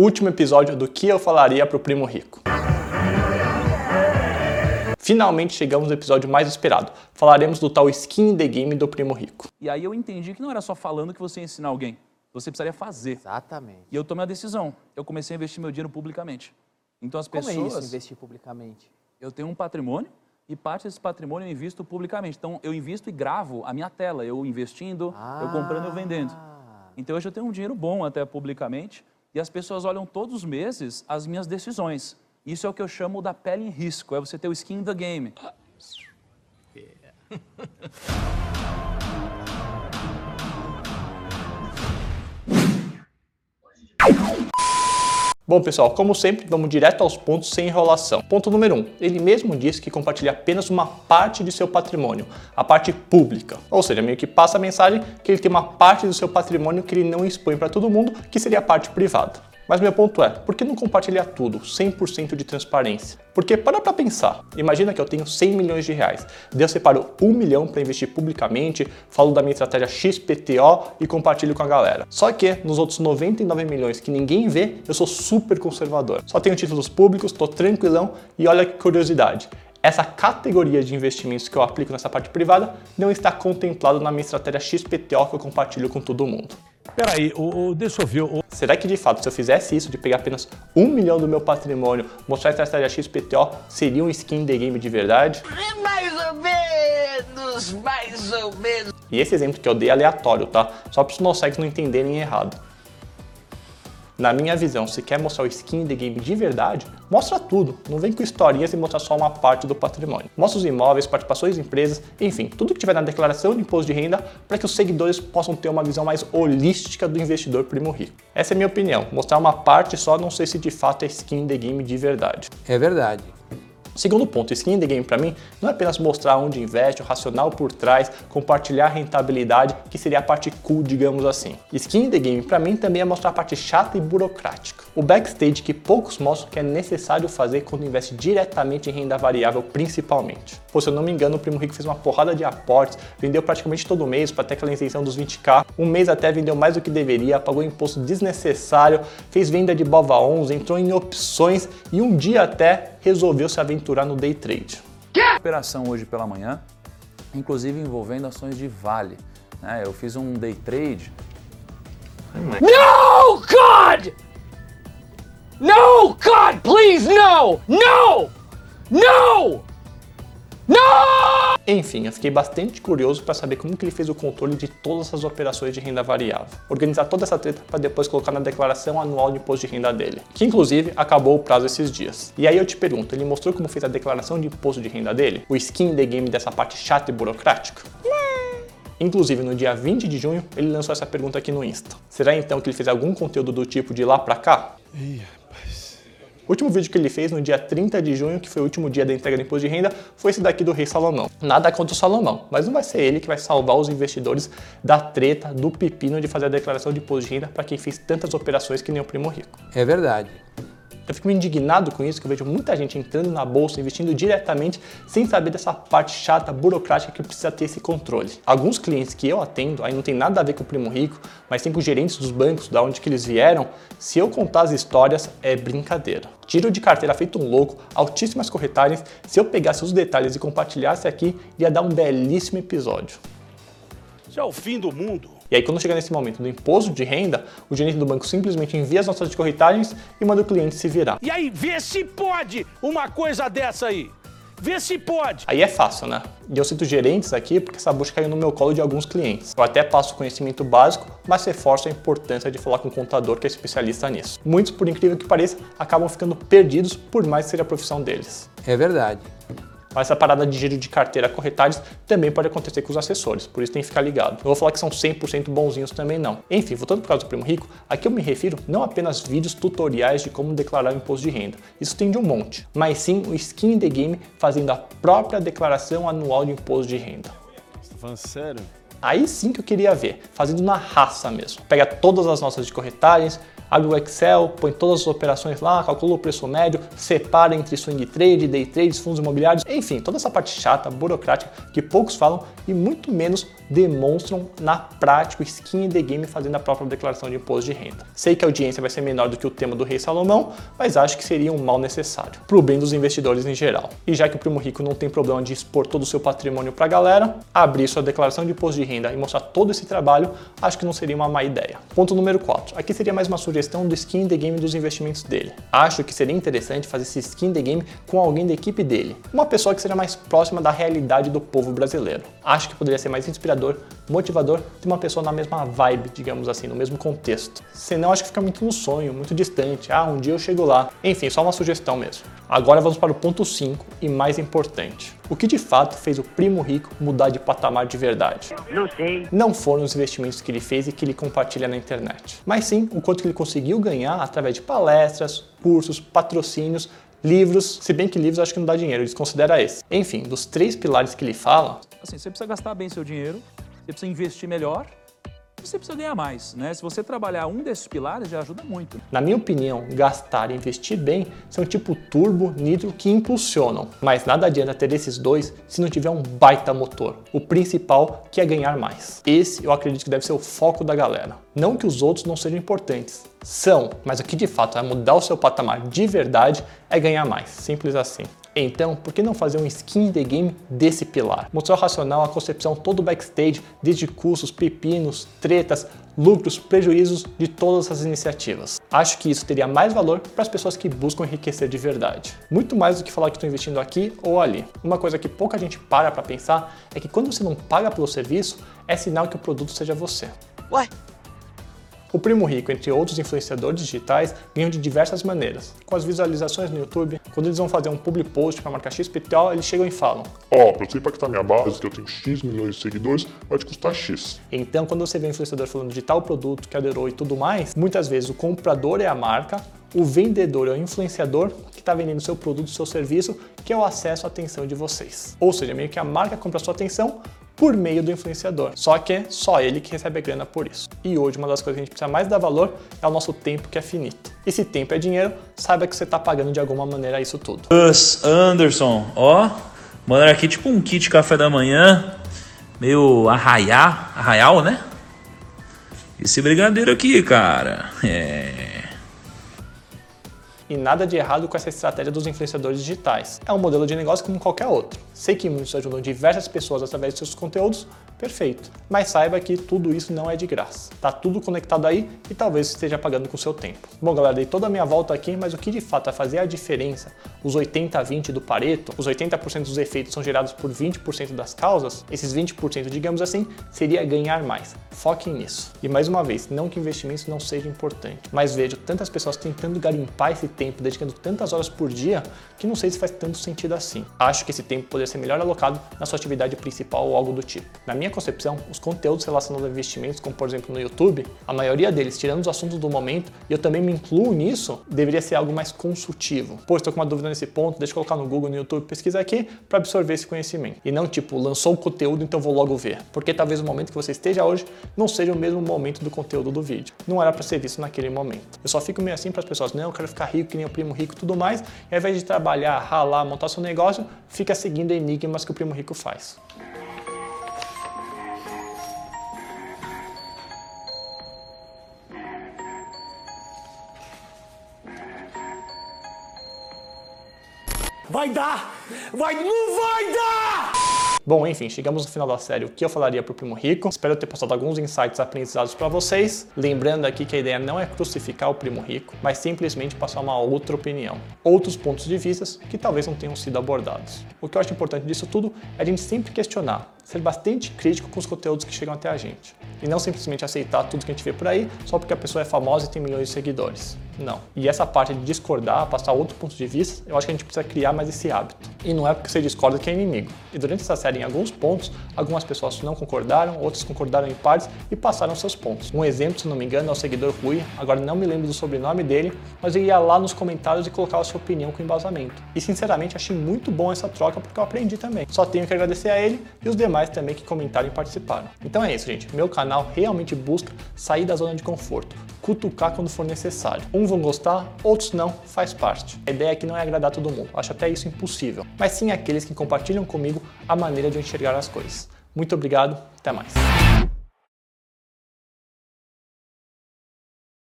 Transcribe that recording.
último episódio do que eu falaria pro primo rico. Finalmente chegamos no episódio mais esperado. Falaremos do tal skin in the game do primo rico. E aí eu entendi que não era só falando que você ia ensinar alguém. Você precisaria fazer. Exatamente. E eu tomei a decisão. Eu comecei a investir meu dinheiro publicamente. Então as Como pessoas. é isso, investir publicamente? Eu tenho um patrimônio e parte desse patrimônio eu invisto publicamente. Então eu invisto e gravo a minha tela, eu investindo, eu comprando, eu vendendo. Ah. Então hoje eu tenho um dinheiro bom até publicamente e as pessoas olham todos os meses as minhas decisões. Isso é o que eu chamo da pele em risco, é você ter o skin in the game. Bom, pessoal, como sempre, vamos direto aos pontos sem enrolação. Ponto número 1. Um, ele mesmo diz que compartilha apenas uma parte de seu patrimônio, a parte pública. Ou seja, meio que passa a mensagem que ele tem uma parte do seu patrimônio que ele não expõe para todo mundo, que seria a parte privada. Mas meu ponto é, por que não compartilhar tudo, 100% de transparência? Porque para pra pensar, imagina que eu tenho 100 milhões de reais, daí eu separo 1 milhão para investir publicamente, falo da minha estratégia XPTO e compartilho com a galera. Só que nos outros 99 milhões que ninguém vê, eu sou super conservador. Só tenho títulos públicos, tô tranquilão e olha que curiosidade. Essa categoria de investimentos que eu aplico nessa parte privada não está contemplado na minha estratégia XPTO que eu compartilho com todo mundo. Peraí, o, o, deixa eu ver. O... Será que de fato, se eu fizesse isso, de pegar apenas um milhão do meu patrimônio, mostrar a estratégia XPTO, seria um skin the game de verdade? Mais ou menos, mais ou menos. E esse exemplo que eu dei é aleatório, tá? Só para os nossos não entenderem errado. Na minha visão, se quer mostrar o skin the game de verdade, mostra tudo. Não vem com historinhas e mostra só uma parte do patrimônio. Mostra os imóveis, participações em empresas, enfim, tudo que tiver na declaração de imposto de renda para que os seguidores possam ter uma visão mais holística do investidor primo rico. Essa é a minha opinião. Mostrar uma parte só não sei se de fato é skin the game de verdade. É verdade. Segundo ponto, skin in the game para mim não é apenas mostrar onde investe, o racional por trás, compartilhar a rentabilidade, que seria a parte cool, digamos assim. Skin in the game para mim também é mostrar a parte chata e burocrática. O backstage que poucos mostram que é necessário fazer quando investe diretamente em renda variável, principalmente. Pô, se eu não me engano, o Primo Rico fez uma porrada de aportes, vendeu praticamente todo mês para ter aquela isenção dos 20k, um mês até vendeu mais do que deveria, pagou imposto desnecessário, fez venda de Bova 11, entrou em opções e um dia até resolveu se aventurar no day trade. Operação hoje pela manhã, inclusive envolvendo ações de Vale. né? Eu fiz um day trade. No, God! No, God, please, no! No! No! No! Enfim, eu fiquei bastante curioso para saber como que ele fez o controle de todas essas operações de renda variável. Organizar toda essa treta para depois colocar na declaração anual de imposto de renda dele, que inclusive acabou o prazo esses dias. E aí eu te pergunto, ele mostrou como fez a declaração de imposto de renda dele? O skin the game dessa parte chata e burocrática? Inclusive, no dia 20 de junho, ele lançou essa pergunta aqui no Insta. Será então que ele fez algum conteúdo do tipo de lá pra cá? Ih. O último vídeo que ele fez no dia 30 de junho, que foi o último dia da entrega do imposto de renda, foi esse daqui do Rei Salomão. Nada contra o Salomão, mas não vai ser ele que vai salvar os investidores da treta, do pepino de fazer a declaração de imposto de renda para quem fez tantas operações que nem o Primo Rico. É verdade. Eu fico indignado com isso, que eu vejo muita gente entrando na bolsa, investindo diretamente, sem saber dessa parte chata, burocrática que precisa ter esse controle. Alguns clientes que eu atendo, aí não tem nada a ver com o primo rico, mas tem com os gerentes dos bancos, da onde que eles vieram, se eu contar as histórias, é brincadeira. Tiro de carteira feito um louco, altíssimas corretagens, se eu pegasse os detalhes e compartilhasse aqui, ia dar um belíssimo episódio. Isso é o fim do mundo. E aí, quando chega nesse momento do imposto de renda, o gerente do banco simplesmente envia as notas de corretagens e manda o cliente se virar. E aí, vê se pode uma coisa dessa aí. Vê se pode. Aí é fácil, né? E eu cito gerentes aqui porque essa bucha caiu no meu colo de alguns clientes. Eu até passo conhecimento básico, mas reforço a importância de falar com um contador que é especialista nisso. Muitos, por incrível que pareça, acabam ficando perdidos por mais que seja a profissão deles. É verdade. Mas essa parada de giro de carteira corretagens também pode acontecer com os assessores, por isso tem que ficar ligado. Eu vou falar que são 100% bonzinhos também não. Enfim, voltando por causa do Primo Rico, aqui eu me refiro não apenas vídeos tutoriais de como declarar o imposto de renda, isso tem de um monte, mas sim o skin in the game fazendo a própria declaração anual de imposto de renda. Você tá falando sério? Aí sim que eu queria ver, fazendo na raça mesmo. Pega todas as notas de corretagens, Abre o Excel, põe todas as operações lá, calcula o preço médio, separa entre swing trade, day trade, fundos imobiliários, enfim, toda essa parte chata, burocrática que poucos falam e muito menos demonstram na prática o skin in the game fazendo a própria declaração de imposto de renda. Sei que a audiência vai ser menor do que o tema do Rei Salomão, mas acho que seria um mal necessário, para o bem dos investidores em geral. E já que o primo rico não tem problema de expor todo o seu patrimônio para a galera, abrir sua declaração de imposto de renda e mostrar todo esse trabalho, acho que não seria uma má ideia. Ponto número 4. Aqui seria mais uma sugestão do skin in the game dos investimentos dele. Acho que seria interessante fazer esse skin in the game com alguém da equipe dele, uma pessoa que seja mais próxima da realidade do povo brasileiro. Acho que poderia ser mais inspirador, motivador de uma pessoa na mesma vibe, digamos assim, no mesmo contexto. Senão acho que fica muito no sonho, muito distante. Ah, um dia eu chego lá. Enfim, só uma sugestão mesmo. Agora vamos para o ponto 5 e mais importante. O que de fato fez o primo rico mudar de patamar de verdade? Não sei. Não foram os investimentos que ele fez e que ele compartilha na internet, mas sim o quanto que ele conseguiu ganhar através de palestras, cursos, patrocínios, livros, se bem que livros acho que não dá dinheiro, eles consideram esse. Enfim, dos três pilares que ele fala, Assim, você precisa gastar bem seu dinheiro, você precisa investir melhor você precisa ganhar mais, né? Se você trabalhar um desses pilares, já ajuda muito. Na minha opinião, gastar e investir bem são tipo turbo, nitro que impulsionam, mas nada adianta ter esses dois se não tiver um baita motor. O principal que é ganhar mais. Esse eu acredito que deve ser o foco da galera. Não que os outros não sejam importantes, são, mas o que de fato vai mudar o seu patamar de verdade é ganhar mais, simples assim. Então, por que não fazer um skin in the game desse pilar? Mostrar o racional, a concepção todo backstage, desde custos, pepinos, tretas, lucros, prejuízos de todas essas iniciativas. Acho que isso teria mais valor para as pessoas que buscam enriquecer de verdade. Muito mais do que falar que estou investindo aqui ou ali. Uma coisa que pouca gente para para pensar é que quando você não paga pelo serviço, é sinal que o produto seja você. Ué, O Primo Rico, entre outros influenciadores digitais, ganham de diversas maneiras. Com as visualizações no YouTube, quando eles vão fazer um public post para marcar XPTO, eles chegam e falam: Ó, pra você impactar minha base, que eu tenho X milhões de seguidores, vai te custar X. Então, quando você vê um influenciador falando de tal produto que adorou e tudo mais, muitas vezes o comprador é a marca, o vendedor é o influenciador que está vendendo seu produto, seu serviço, que é o acesso à atenção de vocês. Ou seja, meio que a marca compra a sua atenção por meio do influenciador. Só que é só ele que recebe a grana por isso. E hoje uma das coisas que a gente precisa mais dar valor é o nosso tempo que é finito. E se tempo é dinheiro, saiba que você está pagando de alguma maneira isso tudo. Gus Anderson, ó, mandaram aqui tipo um kit café da manhã, meio arraiá, arraial, né? Esse brigadeiro aqui, cara, é... E nada de errado com essa estratégia dos influenciadores digitais. É um modelo de negócio como qualquer outro. Sei que muitos ajudam diversas pessoas através de seus conteúdos, perfeito. Mas saiba que tudo isso não é de graça. Tá tudo conectado aí e talvez esteja pagando com o seu tempo. Bom, galera, dei toda a minha volta aqui, mas o que de fato vai fazer a diferença, os 80-20 do Pareto, os 80% dos efeitos são gerados por 20% das causas, esses 20%, digamos assim, seria ganhar mais. Foquem nisso. E mais uma vez, não que investimentos não sejam importantes, mas vejo tantas pessoas tentando garimpar esse tempo, dedicando tantas horas por dia, que não sei se faz tanto sentido assim. Acho que esse tempo poderia ser melhor alocado na sua atividade principal ou algo do tipo. Na minha concepção, os conteúdos relacionados a investimentos, como por exemplo no YouTube, a maioria deles, tirando os assuntos do momento, e eu também me incluo nisso, deveria ser algo mais consultivo. Pô, estou com uma dúvida nesse ponto, deixa eu colocar no Google, no YouTube, pesquisa aqui para absorver esse conhecimento. E não tipo, lançou o conteúdo, então vou logo ver. Porque talvez o momento que você esteja hoje não seja o mesmo momento do conteúdo do vídeo. Não era para ser visto naquele momento. Eu só fico meio assim para as pessoas, não, eu quero ficar rico que nem o primo rico e tudo mais, e ao invés de trabalhar, ralar, montar seu negócio, fica seguindo enigmas que o primo rico faz. Vai dar! Vai, não vai dar! Bom, enfim, chegamos no final da série. O que eu falaria pro Primo Rico? Espero ter passado alguns insights aprendizados para vocês. Lembrando aqui que a ideia não é crucificar o Primo Rico, mas simplesmente passar uma outra opinião, outros pontos de vista que talvez não tenham sido abordados. O que eu acho importante disso tudo é a gente sempre questionar, ser bastante crítico com os conteúdos que chegam até a gente e não simplesmente aceitar tudo que a gente vê por aí só porque a pessoa é famosa e tem milhões de seguidores. Não. E essa parte de discordar, passar outro ponto de vista, eu acho que a gente precisa criar mais esse hábito. E não é porque você discorda que é inimigo. E durante essa série, em alguns pontos, algumas pessoas não concordaram, outras concordaram em partes e passaram seus pontos. Um exemplo, se não me engano, é o seguidor Rui, agora não me lembro do sobrenome dele, mas ele ia lá nos comentários e colocava sua opinião com embasamento. E sinceramente achei muito bom essa troca porque eu aprendi também. Só tenho que agradecer a ele e os demais também que comentaram e participaram. Então é isso, gente. Meu canal realmente busca sair da zona de conforto, cutucar quando for necessário. Um vão gostar, outros não, faz parte. A ideia aqui não é agradar todo mundo, acho até isso impossível, mas sim aqueles que compartilham comigo a maneira de eu enxergar as coisas. Muito obrigado, até mais.